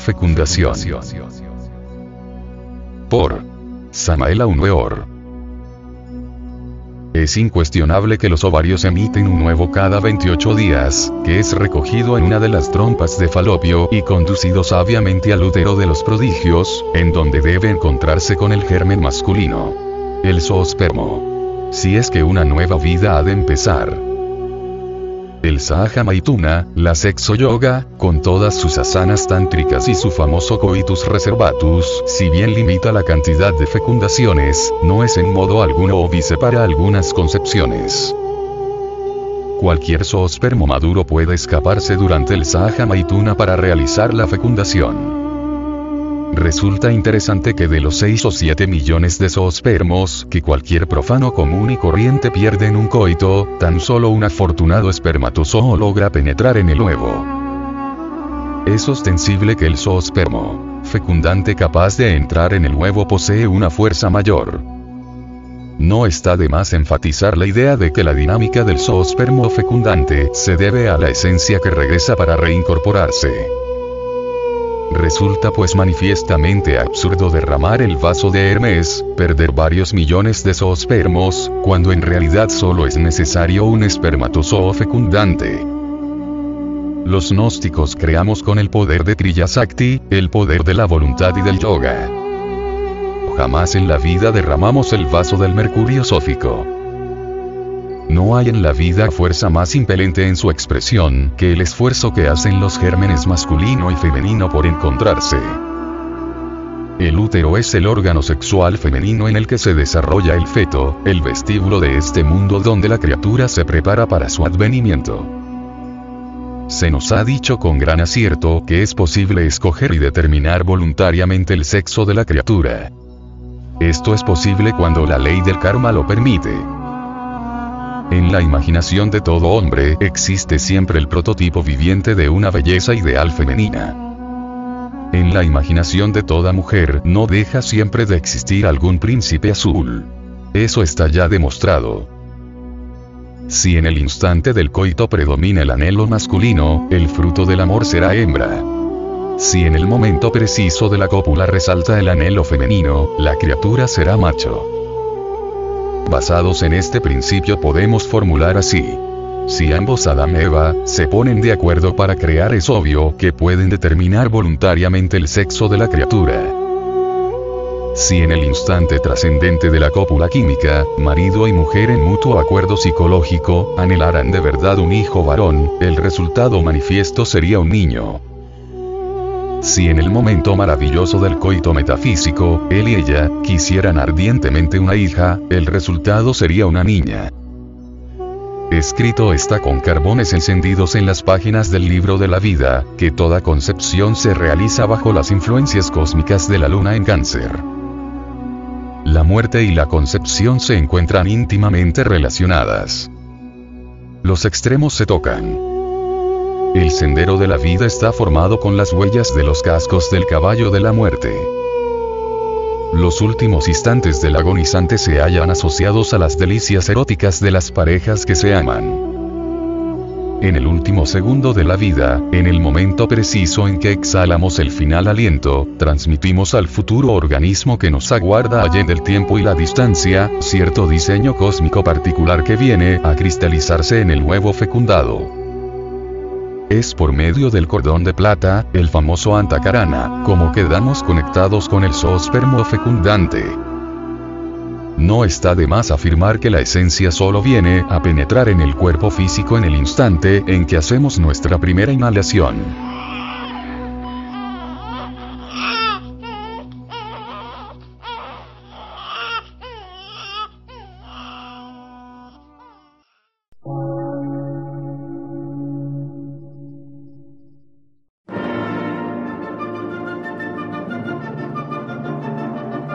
Fecundación. Por Samael Weor. Es incuestionable que los ovarios emiten un nuevo cada 28 días, que es recogido en una de las trompas de falopio y conducido sabiamente al útero de los prodigios, en donde debe encontrarse con el germen masculino. El zoospermo. Si es que una nueva vida ha de empezar. El Sahaja Maituna, la sexo yoga, con todas sus asanas tántricas y su famoso coitus reservatus, si bien limita la cantidad de fecundaciones, no es en modo alguno óbice para algunas concepciones. Cualquier zoospermo maduro puede escaparse durante el Sahaja Maituna para realizar la fecundación. Resulta interesante que de los 6 o 7 millones de zoospermos que cualquier profano común y corriente pierde en un coito, tan solo un afortunado espermatozoo logra penetrar en el huevo. Es ostensible que el zoospermo, fecundante capaz de entrar en el huevo posee una fuerza mayor. No está de más enfatizar la idea de que la dinámica del zoospermo fecundante se debe a la esencia que regresa para reincorporarse. Resulta pues manifiestamente absurdo derramar el vaso de Hermes, perder varios millones de zoospermos, cuando en realidad solo es necesario un espermatozoo fecundante. Los gnósticos creamos con el poder de Triyasakti, el poder de la voluntad y del yoga. Jamás en la vida derramamos el vaso del mercurio sófico. No hay en la vida fuerza más impelente en su expresión que el esfuerzo que hacen los gérmenes masculino y femenino por encontrarse. El útero es el órgano sexual femenino en el que se desarrolla el feto, el vestíbulo de este mundo donde la criatura se prepara para su advenimiento. Se nos ha dicho con gran acierto que es posible escoger y determinar voluntariamente el sexo de la criatura. Esto es posible cuando la ley del karma lo permite. En la imaginación de todo hombre existe siempre el prototipo viviente de una belleza ideal femenina. En la imaginación de toda mujer no deja siempre de existir algún príncipe azul. Eso está ya demostrado. Si en el instante del coito predomina el anhelo masculino, el fruto del amor será hembra. Si en el momento preciso de la cópula resalta el anhelo femenino, la criatura será macho. Basados en este principio podemos formular así. Si ambos Adam y Eva se ponen de acuerdo para crear es obvio que pueden determinar voluntariamente el sexo de la criatura. Si en el instante trascendente de la cópula química, marido y mujer en mutuo acuerdo psicológico, anhelaran de verdad un hijo varón, el resultado manifiesto sería un niño. Si en el momento maravilloso del coito metafísico, él y ella, quisieran ardientemente una hija, el resultado sería una niña. Escrito está con carbones encendidos en las páginas del libro de la vida, que toda concepción se realiza bajo las influencias cósmicas de la luna en cáncer. La muerte y la concepción se encuentran íntimamente relacionadas. Los extremos se tocan. El sendero de la vida está formado con las huellas de los cascos del caballo de la muerte. Los últimos instantes del agonizante se hallan asociados a las delicias eróticas de las parejas que se aman. En el último segundo de la vida, en el momento preciso en que exhalamos el final aliento, transmitimos al futuro organismo que nos aguarda allá del tiempo y la distancia, cierto diseño cósmico particular que viene a cristalizarse en el huevo fecundado es por medio del cordón de plata, el famoso antacarana, como quedamos conectados con el zoospermo fecundante. No está de más afirmar que la esencia solo viene a penetrar en el cuerpo físico en el instante en que hacemos nuestra primera inhalación.